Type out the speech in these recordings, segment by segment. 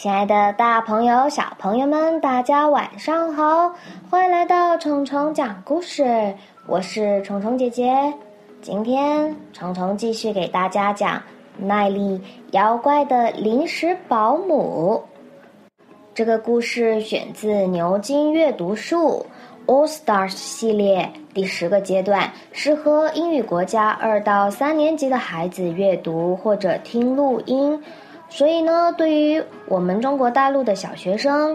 亲爱的大朋友、小朋友们，大家晚上好！欢迎来到虫虫讲故事，我是虫虫姐姐。今天虫虫继续给大家讲耐力妖怪的临时保姆。这个故事选自牛津阅读树 All Stars 系列第十个阶段，适合英语国家二到三年级的孩子阅读或者听录音。所以呢，对于我们中国大陆的小学生，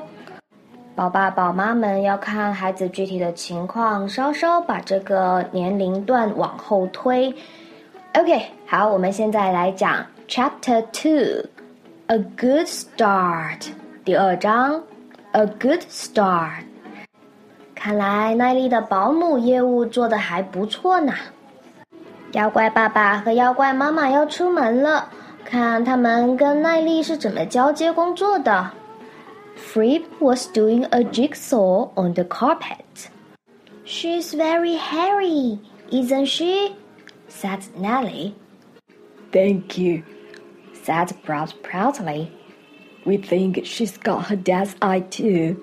宝爸宝妈们要看孩子具体的情况，稍稍把这个年龄段往后推。OK，好，我们现在来讲 Chapter Two，A Good Start，第二章，A Good Start。看来奈丽的保姆业务做得还不错呢。妖怪爸爸和妖怪妈妈要出门了。看他们跟奈丽是怎么交接工作的。Freeb was doing a jigsaw on the carpet. She's very hairy, isn't she? said Nellie. Thank you, said Brad proudly. We think she's got her dad's eye too.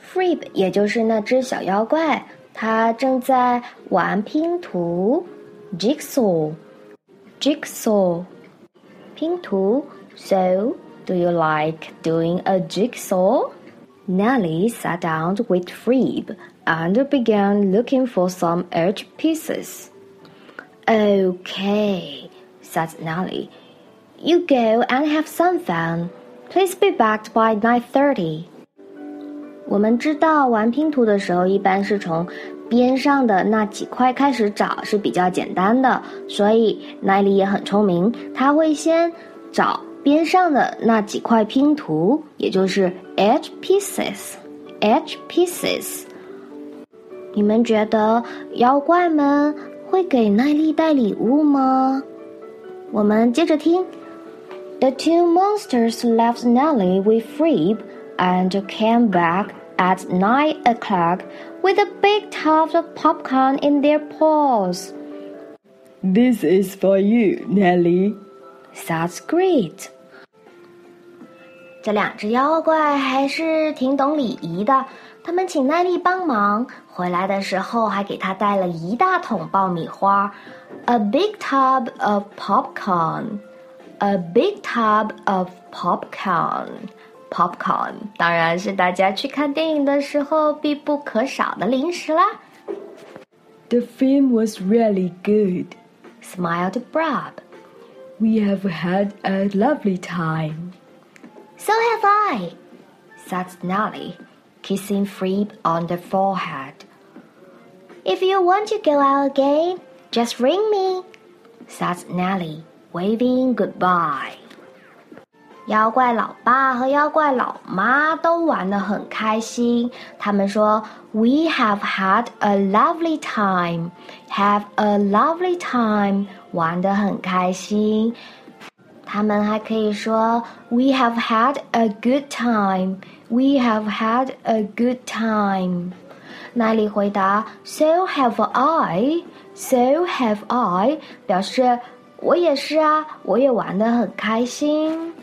Freeb 也就是那只小妖怪，它正在玩拼图，jigsaw，jigsaw。 拼图。So, do you like doing a jigsaw? Nellie sat down with Freeb and began looking for some edge pieces. Okay, said Nellie. You go and have some fun. Please be back by 9:30. 我们知道玩拼图的时候，一般是从 边上的那几块开始找是比较简单的，所以奈丽也很聪明，他会先找边上的那几块拼图，也就是 edge pieces。edge pieces。你们觉得妖怪们会给奈丽带礼物吗？我们接着听。The two monsters left Nelly with Freeb and came back at nine o'clock with a big tub of popcorn in their paws. This is for you, Nellie. That's great. 这两只妖怪还是挺懂礼仪的。他们请奈丽帮忙，回来的时候还给她带了一大桶爆米花，a big tub of popcorn. A big tub of popcorn. Popcorn 当然是大家去看电影的时候必不可少的零食啦。The film was really good, smiled Brab. We have had a lovely time. So have I, said Nellie, kissing Freeb on the forehead. If you want to go out again, just ring me, said Nellie, waving goodbye. 妖怪老爸和妖怪老妈都玩得很开心。他们说：“We have had a lovely time. Have a lovely time.” 玩得很开心。他们还可以说：“We have had a good time. We have had a good time.” 奈里回答：“So have I. So have I.” 表示我也是啊，我也玩得很开心。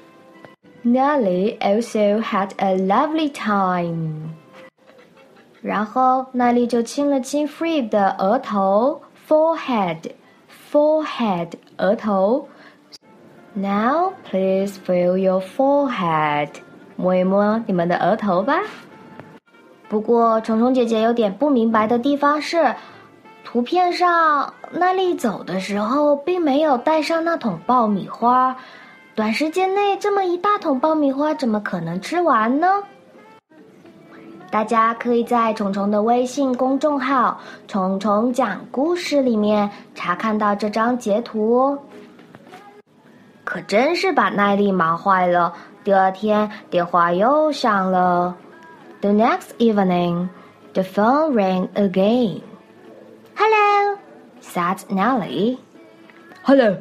Nelly also had a lovely time。然后奈丽就亲了亲 Freeb 的额头 （forehead），forehead 额头。Now please feel your forehead，摸一摸你们的额头吧。不过虫虫姐姐有点不明白的地方是，图片上奈丽走的时候并没有带上那桶爆米花。短时间内这么一大桶爆米花，怎么可能吃完呢？大家可以在虫虫的微信公众号“虫虫讲故事”里面查看到这张截图哦。可真是把奈丽忙坏了。第二天电话又响了。The next evening, the phone rang again. Hello, said Nelly. Hello.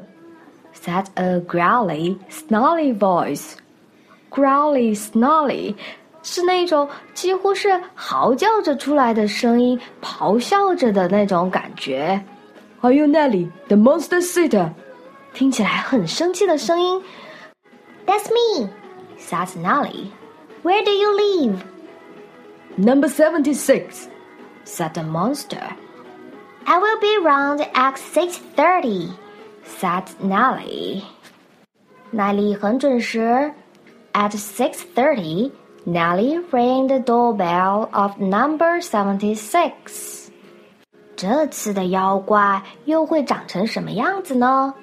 said a growly, snarly voice. Growly, snarly 是那种几乎是嚎叫着出来的声音，咆哮着的那种感觉。Are you Nelly, the monster sitter？听起来很生气的声音。That's me, said Nellie. Where do you live? Number 76, said the monster. I will be round at 6.30, said Nellie. 奈丽很准时。At 6.30, Nellie rang the doorbell of number 76. 这次的妖怪又会长成什么样子呢？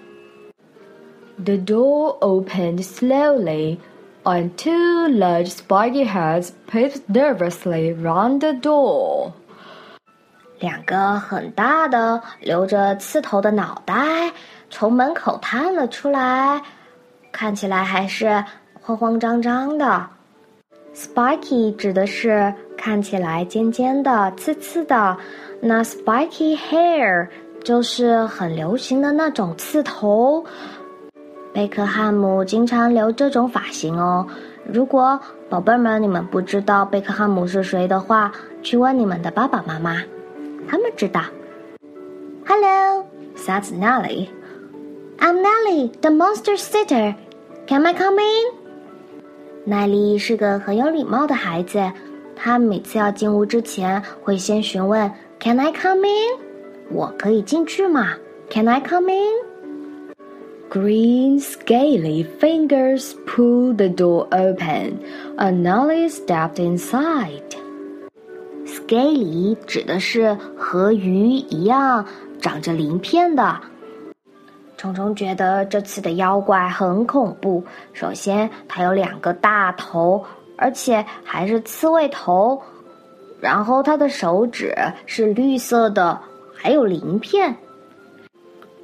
The door opened slowly, and two large spiky heads peeped nervously round the door. 两个很大的、留着刺头的脑袋 从门口探了出来，看起来还是慌慌张张的。Spiky 指的是看起来尖尖的、刺刺的，那 spiky hair 就是很流行的那种刺头。贝克汉姆经常留这种发型哦。如果宝贝们你们不知道贝克汉姆是谁的话，去问你们的爸爸妈妈，他们知道。Hello，said Nellie。I'm Nellie, the monster sitter. Can I come in? 奈丽是个很有礼貌的孩子，她每次要进屋之前会先询问 “Can I come in？” 我可以进去吗？“Can I come in？” Green scaly fingers pulled the door open, and Nellie stepped inside. Scaly 指的是和鱼一样长着鳞片的。 虫虫觉得这次的妖怪很恐怖。首先，它有两个大头，而且还是刺猬头。然后，它的手指是绿色的，还有鳞片。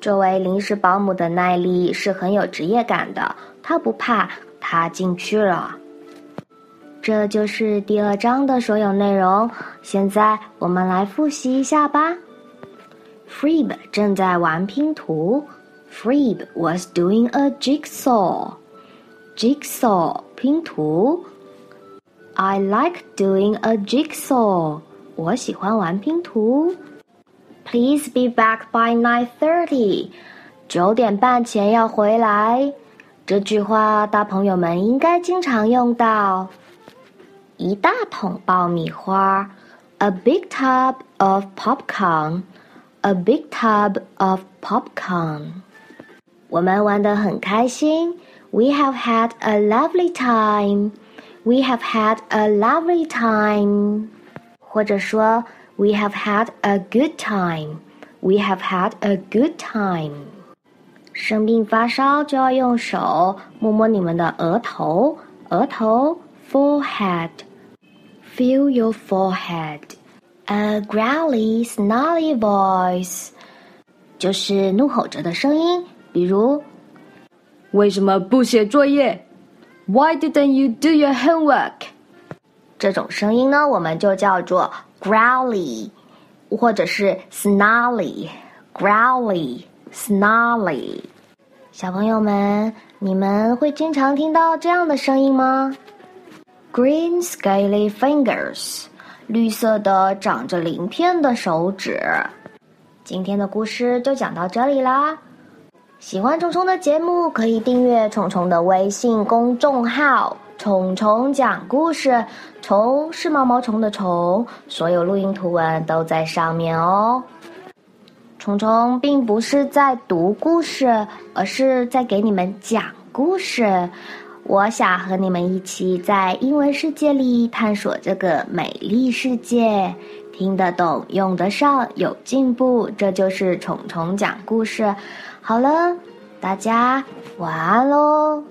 这位临时保姆的耐力是很有职业感的，他不怕，他进去了。这就是第二章的所有内容。现在我们来复习一下吧。Freeb 正在玩拼图。Freeb was doing a jigsaw. Jigsaw 拼图。I like doing a jigsaw. 我喜欢玩拼图。Please be back by nine thirty. 九点半前要回来。这句话大朋友们应该经常用到。一大桶爆米花，a big tub of popcorn, a big tub of popcorn. 我们玩得很开心。We have had a lovely time. We have had a lovely time. 或者说，We have had a good time. We have had a good time. 生病发烧就要用手摸摸你们的额头，额头 forehead. Feel your forehead. A growly, snarly voice. 就是怒吼着的声音。比如，为什么不写作业？Why didn't you do your homework？这种声音呢，我们就叫做 growly，或者是 snarly，growly，snarly。小朋友们，你们会经常听到这样的声音吗？Green scaly fingers，绿色的长着鳞片的手指。今天的故事就讲到这里啦。喜欢虫虫的节目，可以订阅虫虫的微信公众号“虫虫讲故事”。虫是毛毛虫的虫，所有录音图文都在上面哦。虫虫并不是在读故事，而是在给你们讲故事。我想和你们一起在英文世界里探索这个美丽世界，听得懂，用得上，有进步，这就是虫虫讲故事。好了，大家晚安喽。